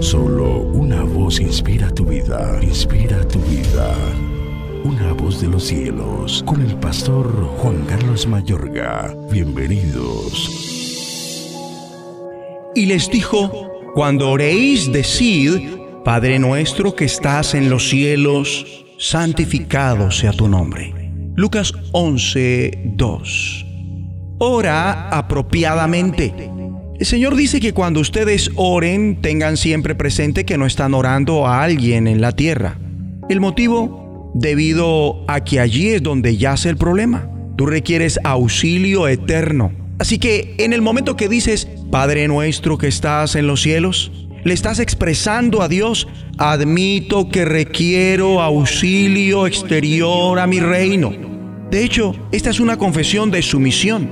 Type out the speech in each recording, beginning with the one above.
Solo una voz inspira tu vida, inspira tu vida. Una voz de los cielos, con el pastor Juan Carlos Mayorga. Bienvenidos. Y les dijo, cuando oréis, decid, Padre nuestro que estás en los cielos, santificado sea tu nombre. Lucas 11, 2. Ora apropiadamente. El Señor dice que cuando ustedes oren tengan siempre presente que no están orando a alguien en la tierra. El motivo, debido a que allí es donde yace el problema. Tú requieres auxilio eterno. Así que en el momento que dices, Padre nuestro que estás en los cielos, le estás expresando a Dios, admito que requiero auxilio exterior a mi reino. De hecho, esta es una confesión de sumisión.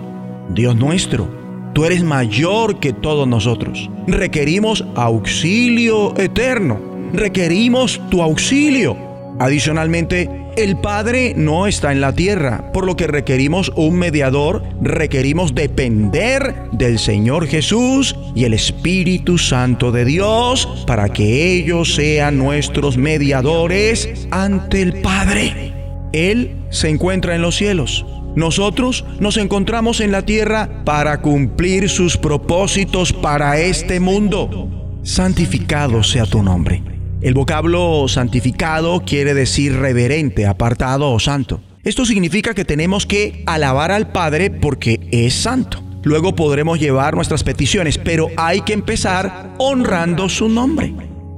Dios nuestro, Tú eres mayor que todos nosotros. Requerimos auxilio eterno. Requerimos tu auxilio. Adicionalmente, el Padre no está en la tierra, por lo que requerimos un mediador, requerimos depender del Señor Jesús y el Espíritu Santo de Dios para que ellos sean nuestros mediadores ante el Padre. Él se encuentra en los cielos nosotros nos encontramos en la tierra para cumplir sus propósitos para este mundo. Santificado sea tu nombre. El vocablo santificado quiere decir reverente, apartado o santo. Esto significa que tenemos que alabar al Padre porque es santo. Luego podremos llevar nuestras peticiones, pero hay que empezar honrando su nombre.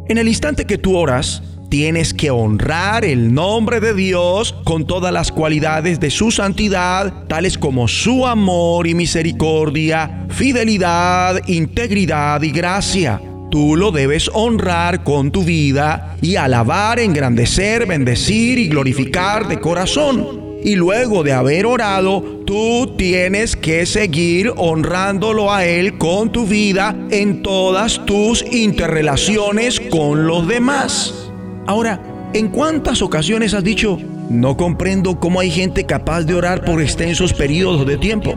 En el instante que tú oras, Tienes que honrar el nombre de Dios con todas las cualidades de su santidad, tales como su amor y misericordia, fidelidad, integridad y gracia. Tú lo debes honrar con tu vida y alabar, engrandecer, bendecir y glorificar de corazón. Y luego de haber orado, tú tienes que seguir honrándolo a Él con tu vida en todas tus interrelaciones con los demás. Ahora, ¿en cuántas ocasiones has dicho, no comprendo cómo hay gente capaz de orar por extensos periodos de tiempo?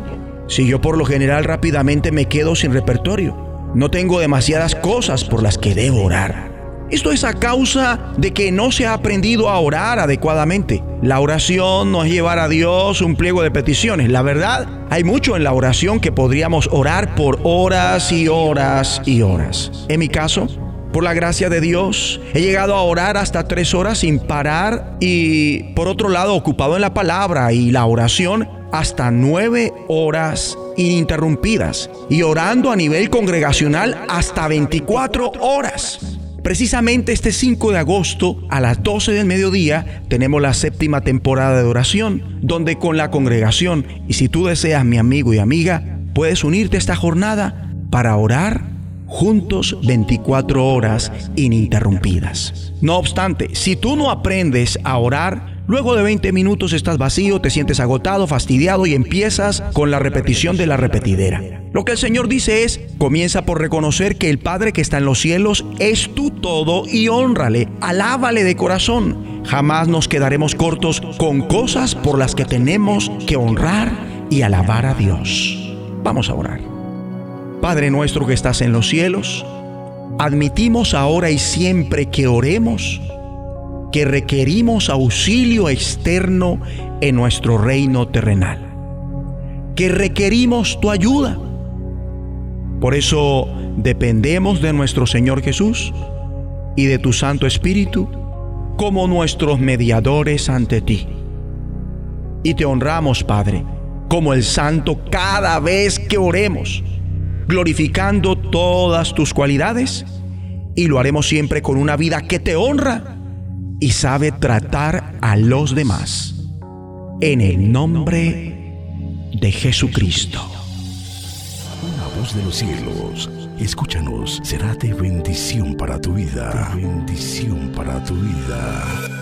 Si yo por lo general rápidamente me quedo sin repertorio, no tengo demasiadas cosas por las que debo orar. Esto es a causa de que no se ha aprendido a orar adecuadamente. La oración no es llevar a Dios un pliego de peticiones. La verdad, hay mucho en la oración que podríamos orar por horas y horas y horas. En mi caso, por la gracia de Dios, he llegado a orar hasta tres horas sin parar y por otro lado ocupado en la palabra y la oración hasta nueve horas ininterrumpidas y orando a nivel congregacional hasta 24 horas. Precisamente este 5 de agosto a las 12 del mediodía tenemos la séptima temporada de oración, donde con la congregación, y si tú deseas mi amigo y amiga, puedes unirte a esta jornada para orar juntos 24 horas ininterrumpidas. No obstante, si tú no aprendes a orar, luego de 20 minutos estás vacío, te sientes agotado, fastidiado y empiezas con la repetición de la repetidera. Lo que el Señor dice es, comienza por reconocer que el Padre que está en los cielos es tu todo y honrale, alábale de corazón. Jamás nos quedaremos cortos con cosas por las que tenemos que honrar y alabar a Dios. Vamos a orar. Padre nuestro que estás en los cielos, admitimos ahora y siempre que oremos que requerimos auxilio externo en nuestro reino terrenal, que requerimos tu ayuda. Por eso dependemos de nuestro Señor Jesús y de tu Santo Espíritu como nuestros mediadores ante ti. Y te honramos, Padre, como el Santo cada vez que oremos glorificando todas tus cualidades y lo haremos siempre con una vida que te honra y sabe tratar a los demás. En el nombre de Jesucristo. Una voz de los cielos, escúchanos, será de bendición para tu vida. bendición para tu vida.